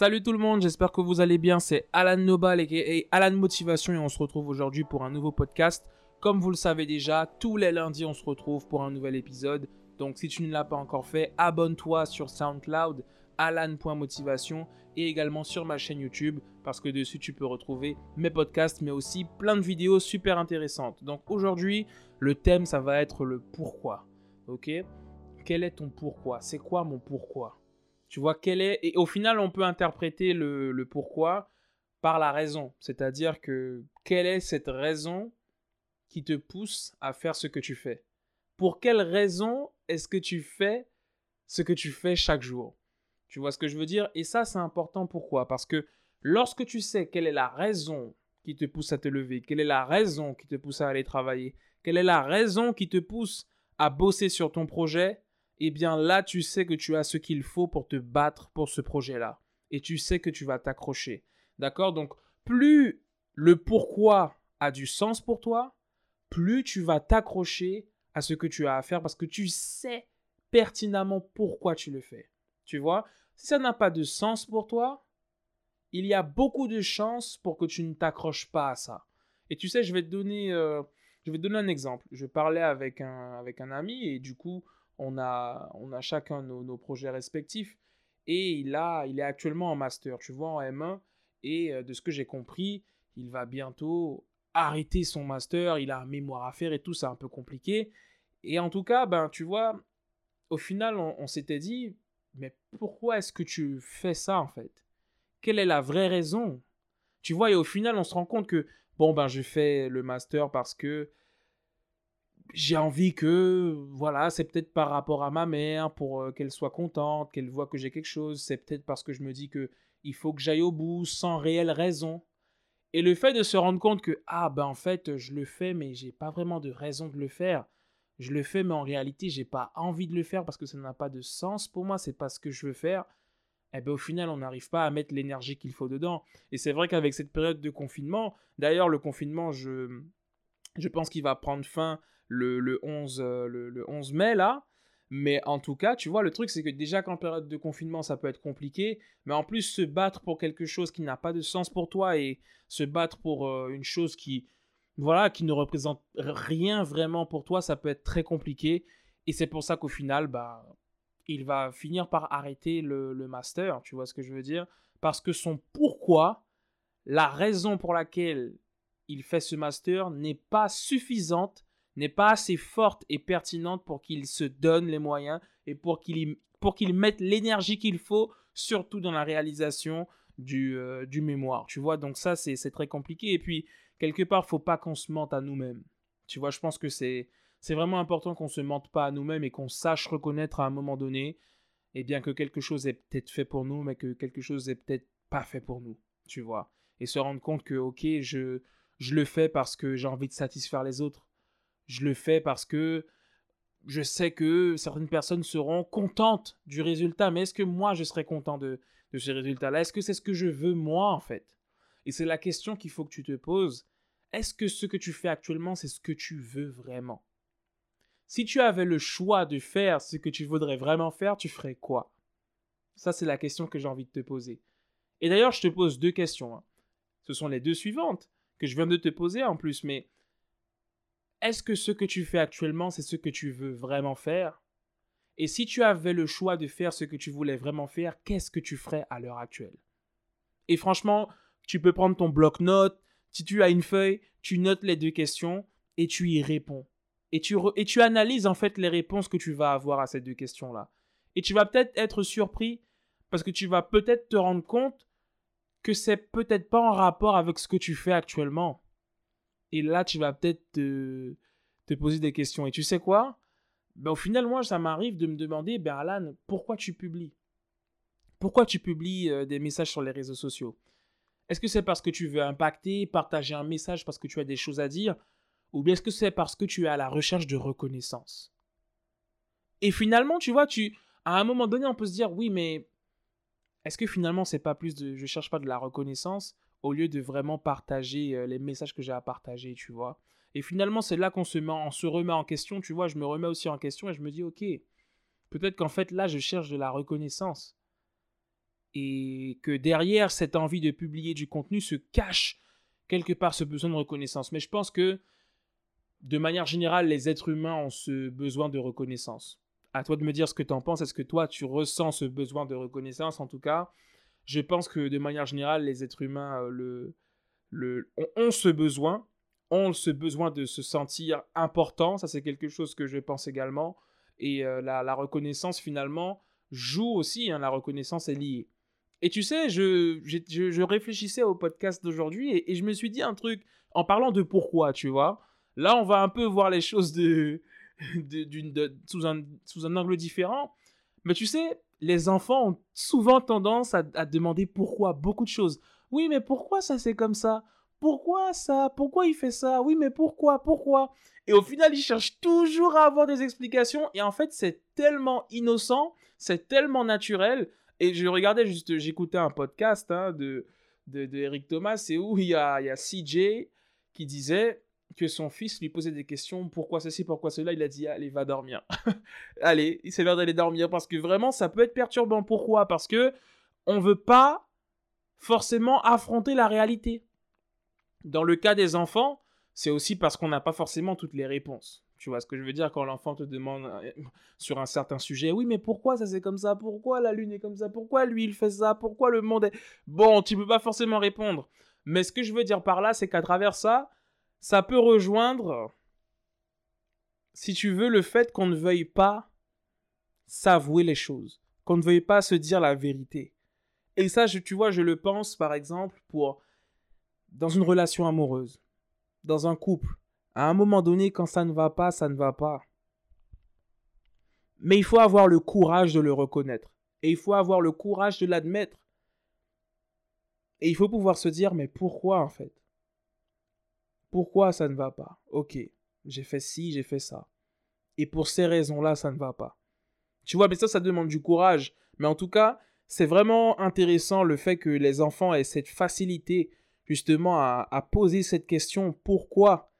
Salut tout le monde, j'espère que vous allez bien. C'est Alan Nobal et Alan Motivation et on se retrouve aujourd'hui pour un nouveau podcast. Comme vous le savez déjà, tous les lundis on se retrouve pour un nouvel épisode. Donc si tu ne l'as pas encore fait, abonne-toi sur SoundCloud, alan.motivation et également sur ma chaîne YouTube parce que dessus tu peux retrouver mes podcasts mais aussi plein de vidéos super intéressantes. Donc aujourd'hui, le thème ça va être le pourquoi. OK? Quel est ton pourquoi? C'est quoi mon pourquoi? Tu vois, quelle est. Et au final, on peut interpréter le, pourquoi par la raison. C'est-à-dire que quelle est cette raison qui te pousse à faire ce que tu fais? Pour quelle raison est-ce que tu fais ce que tu fais chaque jour? Tu vois ce que je veux dire? Et ça, c'est important. Pourquoi? Parce que lorsque tu sais quelle est la raison qui te pousse à te lever, quelle est la raison qui te pousse à aller travailler, quelle est la raison qui te pousse à bosser sur ton projet, eh bien là, tu sais que tu as ce qu'il faut pour te battre pour ce projet-là. Et tu sais que tu vas t'accrocher. D'accord? Donc, plus le pourquoi a du sens pour toi, plus tu vas t'accrocher à ce que tu as à faire parce que tu sais pertinemment pourquoi tu le fais. Tu vois? Si ça n'a pas de sens pour toi, il y a beaucoup de chances pour que tu ne t'accroches pas à ça. Et tu sais, je vais te donner, euh, je vais te donner un exemple. Je parlais avec un, avec un ami et du coup, on a, on a chacun nos, projets respectifs. Et il, a, il est actuellement en master, tu vois, en M1. Et euh, de ce que j'ai compris, il va bientôt arrêter son master. Il a un mémoire à faire et tout, c'est un peu compliqué. Et en tout cas, ben, tu vois, au final, on, s'était dit, mais pourquoi est-ce que tu fais ça en fait? Quelle est la vraie raison? Tu vois, et au final, on se rend compte que, bon, ben, je fais le master parce que j'ai envie que, voilà, c'est peut-être par rapport à ma mère, pour qu'elle soit contente, qu'elle voit que j'ai quelque chose. C'est peut-être parce que je me dis que il faut que j'aille au bout sans réelle raison. Et le fait de se rendre compte que, ah ben en fait, je le fais, mais j'ai pas vraiment de raison de le faire. Je le fais, mais en réalité, j'ai pas envie de le faire parce que ça n'a pas de sens pour moi, c'est pas ce que je veux faire. Eh ben au final, on n'arrive pas à mettre l'énergie qu'il faut dedans. Et c'est vrai qu'avec cette période de confinement, d'ailleurs, le confinement, je, je pense qu'il va prendre fin le, 11, euh, le, 11 mai, là. Mais en tout cas, tu vois, le truc, c'est que déjà qu'en période de confinement, ça peut être compliqué. Mais en plus, se battre pour quelque chose qui n'a pas de sens pour toi et se battre pour euh, une chose qui, voilà, qui ne représente rien vraiment pour toi, ça peut être très compliqué. Et c'est pour ça qu'au final, bah, il va finir par arrêter le, le, master. Tu vois ce que je veux dire? Parce que son pourquoi, la raison pour laquelle il fait ce master n'est pas suffisante n'est pas assez forte et pertinente pour qu'il se donne les moyens et pour qu'il mette l'énergie qu'il faut, surtout dans la réalisation du, euh, du mémoire. Tu vois, donc ça, c'est très compliqué. Et puis, quelque part, faut pas qu'on se mente à nous-mêmes. Tu vois, je pense que c'est vraiment important qu'on se mente pas à nous-mêmes et qu'on sache reconnaître à un moment donné, et eh bien que quelque chose est peut-être fait pour nous, mais que quelque chose est peut-être pas fait pour nous. Tu vois, et se rendre compte que, ok, je, je le fais parce que j'ai envie de satisfaire les autres je le fais parce que je sais que certaines personnes seront contentes du résultat, mais est-ce que moi je serai content de, ce résultat-là? Est-ce que c'est ce que je veux moi en fait? Et c'est la question qu'il faut que tu te poses. Est-ce que ce que tu fais actuellement, c'est ce que tu veux vraiment? Si tu avais le choix de faire ce que tu voudrais vraiment faire, tu ferais quoi? Ça, c'est la question que j'ai envie de te poser. Et d'ailleurs, je te pose deux questions. Hein. Ce sont les deux suivantes que je viens de te poser en plus, mais est-ce que ce que tu fais actuellement, c'est ce que tu veux vraiment faire? Et si tu avais le choix de faire ce que tu voulais vraiment faire, qu'est-ce que tu ferais à l'heure actuelle? Et franchement, tu peux prendre ton bloc-notes, si tu as une feuille, tu notes les deux questions et tu y réponds. Et tu, et tu analyses en fait les réponses que tu vas avoir à ces deux questions-là. Et tu vas peut-être être surpris parce que tu vas peut-être te rendre compte que c'est peut-être pas en rapport avec ce que tu fais actuellement. Et là, tu vas peut-être te, poser des questions. Et tu sais quoi? Ben, Au final, moi, ça m'arrive de me demander, ben Alan, pourquoi tu publies? Pourquoi tu publies euh, des messages sur les réseaux sociaux? Est-ce que c'est parce que tu veux impacter, partager un message parce que tu as des choses à dire? Ou bien est-ce que c'est parce que tu es à la recherche de reconnaissance? Et finalement, tu vois, tu, à un moment donné, on peut se dire, oui, mais est-ce que finalement, c'est pas plus de, je cherche pas de la reconnaissance? Au lieu de vraiment partager euh, les messages que j'ai à partager, tu vois. Et finalement, c'est là qu'on se, remet en question, tu vois. Je me remets aussi en question et je me dis, ok, peut-être qu'en fait, là, je cherche de la reconnaissance. et que derrière cette envie de publier du contenu se cache quelque part ce besoin de reconnaissance. Mais je pense que de manière générale, les êtres humains ont ce besoin de reconnaissance. À toi de me dire ce que tu en penses. Est-ce que toi, tu ressens ce besoin de reconnaissance En tout cas, je pense que de manière générale, les êtres humains euh, ont, ce besoin, ont ce besoin de se sentir important. Ça, c'est quelque chose que je pense également. Et euh, la, reconnaissance, finalement, joue aussi. Hein, la reconnaissance est liée. Et tu sais, je, je, réfléchissais au podcast d'aujourd'hui et, et, je me suis dit un truc en parlant de pourquoi, tu vois. Là, on va un peu voir les choses de, sous, un, sous un angle différent. Mais tu sais, les enfants ont souvent tendance à, demander pourquoi, beaucoup de choses. Oui, mais pourquoi ça c'est comme ça? Pourquoi ça? Pourquoi il fait ça? Oui, mais pourquoi? Pourquoi? Et au final, ils cherchent toujours à avoir des explications. Et en fait, c'est tellement innocent, c'est tellement naturel. Et je regardais juste, j'écoutais un podcast hein, de, de, Eric Thomas, et où? Il y a, il y a CJ qui disait que son fils lui posait des questions, pourquoi ceci, pourquoi cela, il a dit, allez, va dormir. allez, c'est l'heure d'aller dormir, parce que vraiment, ça peut être perturbant. Pourquoi? Parce que on veut pas forcément affronter la réalité. Dans le cas des enfants, c'est aussi parce qu'on n'a pas forcément toutes les réponses. Tu vois ce que je veux dire? Quand l'enfant te demande euh, sur un certain sujet, oui, mais pourquoi ça c'est comme ça? Pourquoi la lune est comme ça? Pourquoi lui il fait ça? Pourquoi le monde est... Bon, tu peux pas forcément répondre. Mais ce que je veux dire par là, c'est qu'à travers ça, ça peut rejoindre, si tu veux, le fait qu'on ne veuille pas s'avouer les choses, qu'on ne veuille pas se dire la vérité. Et ça, tu vois, je le pense, par exemple, pour dans une relation amoureuse, dans un couple. À un moment donné, quand ça ne va pas, ça ne va pas. Mais il faut avoir le courage de le reconnaître. Et il faut avoir le courage de l'admettre. Et il faut pouvoir se dire, mais pourquoi en fait? Pourquoi ça ne va pas? Ok, j'ai fait ci, j'ai fait ça. Et pour ces raisons-là, ça ne va pas. Tu vois, mais ça, ça demande du courage. Mais en tout cas, c'est vraiment intéressant le fait que les enfants aient cette facilité justement à, poser cette question pourquoi?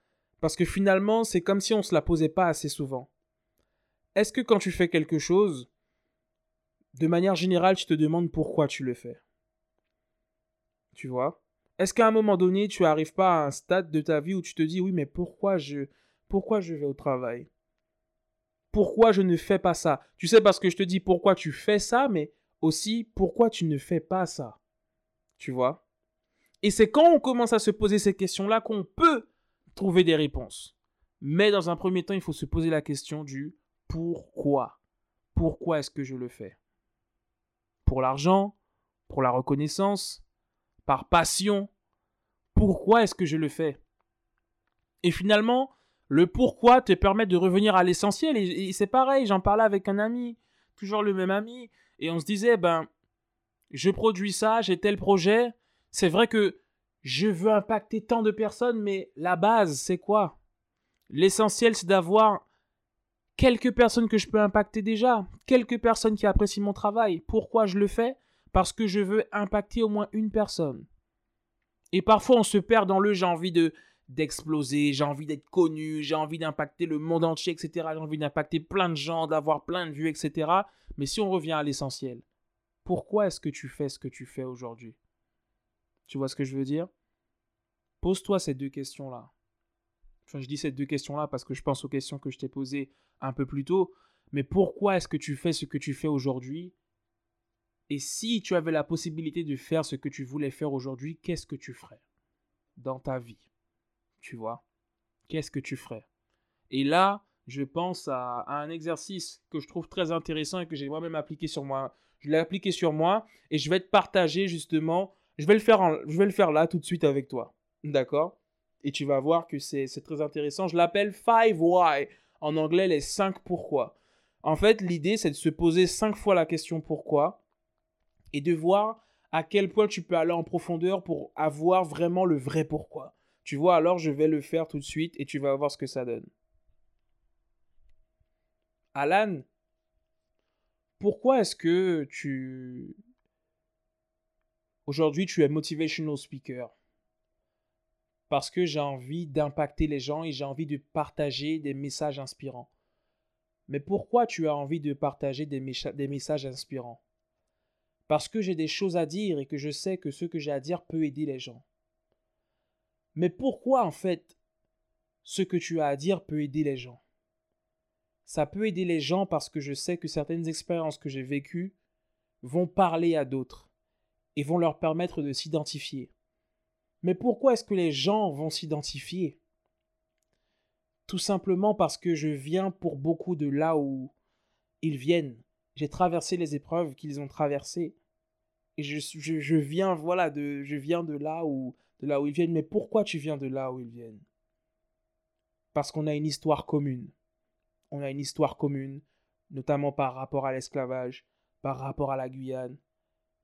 Parce que finalement, c'est comme si on ne se la posait pas assez souvent. Est-ce que quand tu fais quelque chose, de manière générale, tu te demandes pourquoi tu le fais? Tu vois? Est-ce qu'à un moment donné, tu n'arrives pas à un stade de ta vie où tu te dis oui, mais pourquoi je, pourquoi je vais au travail? Pourquoi je ne fais pas ça? Tu sais, parce que je te dis pourquoi tu fais ça, mais aussi pourquoi tu ne fais pas ça? Tu vois? Et c'est quand on commence à se poser ces questions-là qu'on peut trouver des réponses. Mais dans un premier temps, il faut se poser la question du pourquoi. Pourquoi est-ce que je le fais? Pour l'argent? Pour la reconnaissance? Par passion. Pourquoi est-ce que je le fais? Et finalement, le pourquoi te permet de revenir à l'essentiel. Et, c'est pareil, j'en parlais avec un ami, toujours le même ami, et on se disait, ben, je produis ça, j'ai tel projet. C'est vrai que je veux impacter tant de personnes, mais la base, c'est quoi? L'essentiel, c'est d'avoir quelques personnes que je peux impacter déjà, quelques personnes qui apprécient mon travail. Pourquoi je le fais? Parce que je veux impacter au moins une personne. Et parfois on se perd dans le j'ai envie de d'exploser, j'ai envie d'être connu, j'ai envie d'impacter le monde entier, etc. J'ai envie d'impacter plein de gens, d'avoir plein de vues, etc. Mais si on revient à l'essentiel, pourquoi est-ce que tu fais ce que tu fais aujourd'hui? Tu vois ce que je veux dire? Pose-toi ces deux questions-là. Enfin, je dis ces deux questions-là parce que je pense aux questions que je t'ai posées un peu plus tôt. Mais pourquoi est-ce que tu fais ce que tu fais aujourd'hui? Et si tu avais la possibilité de faire ce que tu voulais faire aujourd'hui, qu'est-ce que tu ferais dans ta vie? Tu vois? Qu'est-ce que tu ferais? Et là, je pense à, un exercice que je trouve très intéressant et que j'ai moi-même appliqué sur moi. Je l'ai appliqué sur moi et je vais te partager justement. Je vais le faire, je vais le faire là tout de suite avec toi. D'accord? Et tu vas voir que c'est très intéressant. Je l'appelle 5 why. En anglais, les 5 pourquoi. En fait, l'idée, c'est de se poser 5 fois la question pourquoi et de voir à quel point tu peux aller en profondeur pour avoir vraiment le vrai pourquoi. Tu vois, alors je vais le faire tout de suite et tu vas voir ce que ça donne. Alan, pourquoi est-ce que tu... Aujourd'hui, tu es motivational speaker? Parce que j'ai envie d'impacter les gens et j'ai envie de partager des messages inspirants. Mais pourquoi tu as envie de partager des, des messages inspirants? Parce que j'ai des choses à dire et que je sais que ce que j'ai à dire peut aider les gens. Mais pourquoi en fait ce que tu as à dire peut aider les gens? Ça peut aider les gens parce que je sais que certaines expériences que j'ai vécues vont parler à d'autres et vont leur permettre de s'identifier. Mais pourquoi est-ce que les gens vont s'identifier? Tout simplement parce que je viens pour beaucoup de là où ils viennent. J'ai traversé les épreuves qu'ils ont traversées. Et je, je, viens, voilà, de, je viens de là où, de là où ils viennent. Mais pourquoi tu viens de là où ils viennent? Parce qu'on a une histoire commune. On a une histoire commune, notamment par rapport à l'esclavage, par rapport à la Guyane.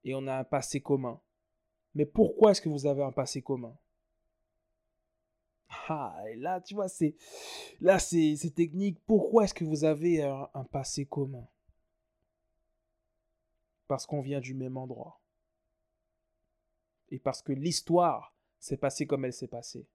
Et on a un passé commun. Mais pourquoi est-ce que vous avez un passé commun? Ah, et là, tu vois, c'est là, c'est technique. Pourquoi est-ce que vous avez un, un passé commun? Parce qu'on vient du même endroit. Et parce que l'histoire s'est passée comme elle s'est passée.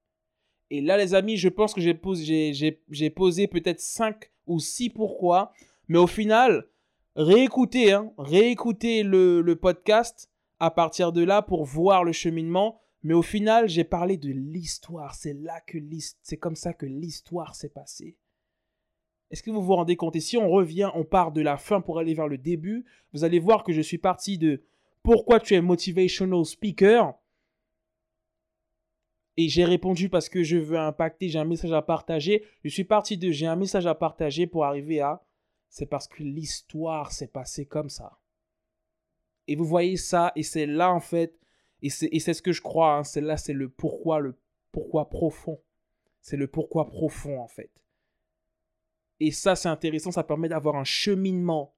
Et là, les amis, je pense que j'ai posé, peut-être 5 ou 6 pourquoi. Mais au final, réécoutez, hein, réécoutez le, le podcast à partir de là pour voir le cheminement. Mais au final, j'ai parlé de l'histoire. C'est là que c'est comme ça que l'histoire s'est passée. Est-ce que vous vous rendez compte Et si on revient, on part de la fin pour aller vers le début, vous allez voir que je suis parti de pourquoi tu es motivational speaker? Et j'ai répondu parce que je veux impacter, j'ai un message à partager. Je suis parti de j'ai un message à partager pour arriver à c'est parce que l'histoire s'est passée comme ça. Et vous voyez ça, et c'est là en fait, et c'est ce que je crois, hein, c'est là, c'est le pourquoi, le pourquoi profond. C'est le pourquoi profond en fait. Et ça, c'est intéressant, ça permet d'avoir un cheminement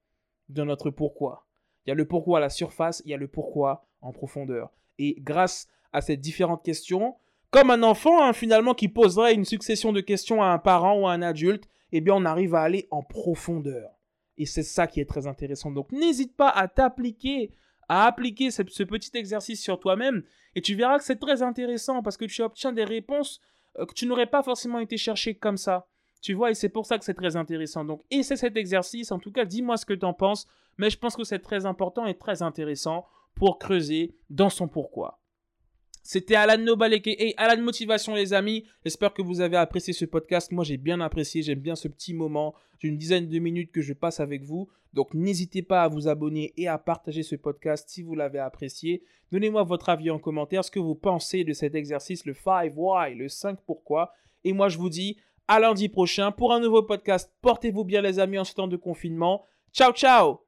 de notre pourquoi. Il y a le pourquoi à la surface, il y a le pourquoi en profondeur. Et grâce à ces différentes questions, comme un enfant hein, finalement qui poserait une succession de questions à un parent ou à un adulte, eh bien on arrive à aller en profondeur. Et c'est ça qui est très intéressant. Donc n'hésite pas à t'appliquer à appliquer ce, petit exercice sur toi-même et tu verras que c'est très intéressant parce que tu obtiens des réponses euh, que tu n'aurais pas forcément été chercher comme ça. Tu vois, et c'est pour ça que c'est très intéressant. Donc, essaie cet exercice. En tout cas, dis-moi ce que tu en penses. Mais je pense que c'est très important et très intéressant pour creuser dans son pourquoi. C'était Alan Nobal et Alan Motivation les amis. J'espère que vous avez apprécié ce podcast. Moi j'ai bien apprécié, j'aime bien ce petit moment d'une dizaine de minutes que je passe avec vous. Donc n'hésitez pas à vous abonner et à partager ce podcast si vous l'avez apprécié. Donnez-moi votre avis en commentaire, ce que vous pensez de cet exercice, le 5 why, le 5 pourquoi. Et moi je vous dis à lundi prochain pour un nouveau podcast. Portez-vous bien les amis en ce temps de confinement. Ciao ciao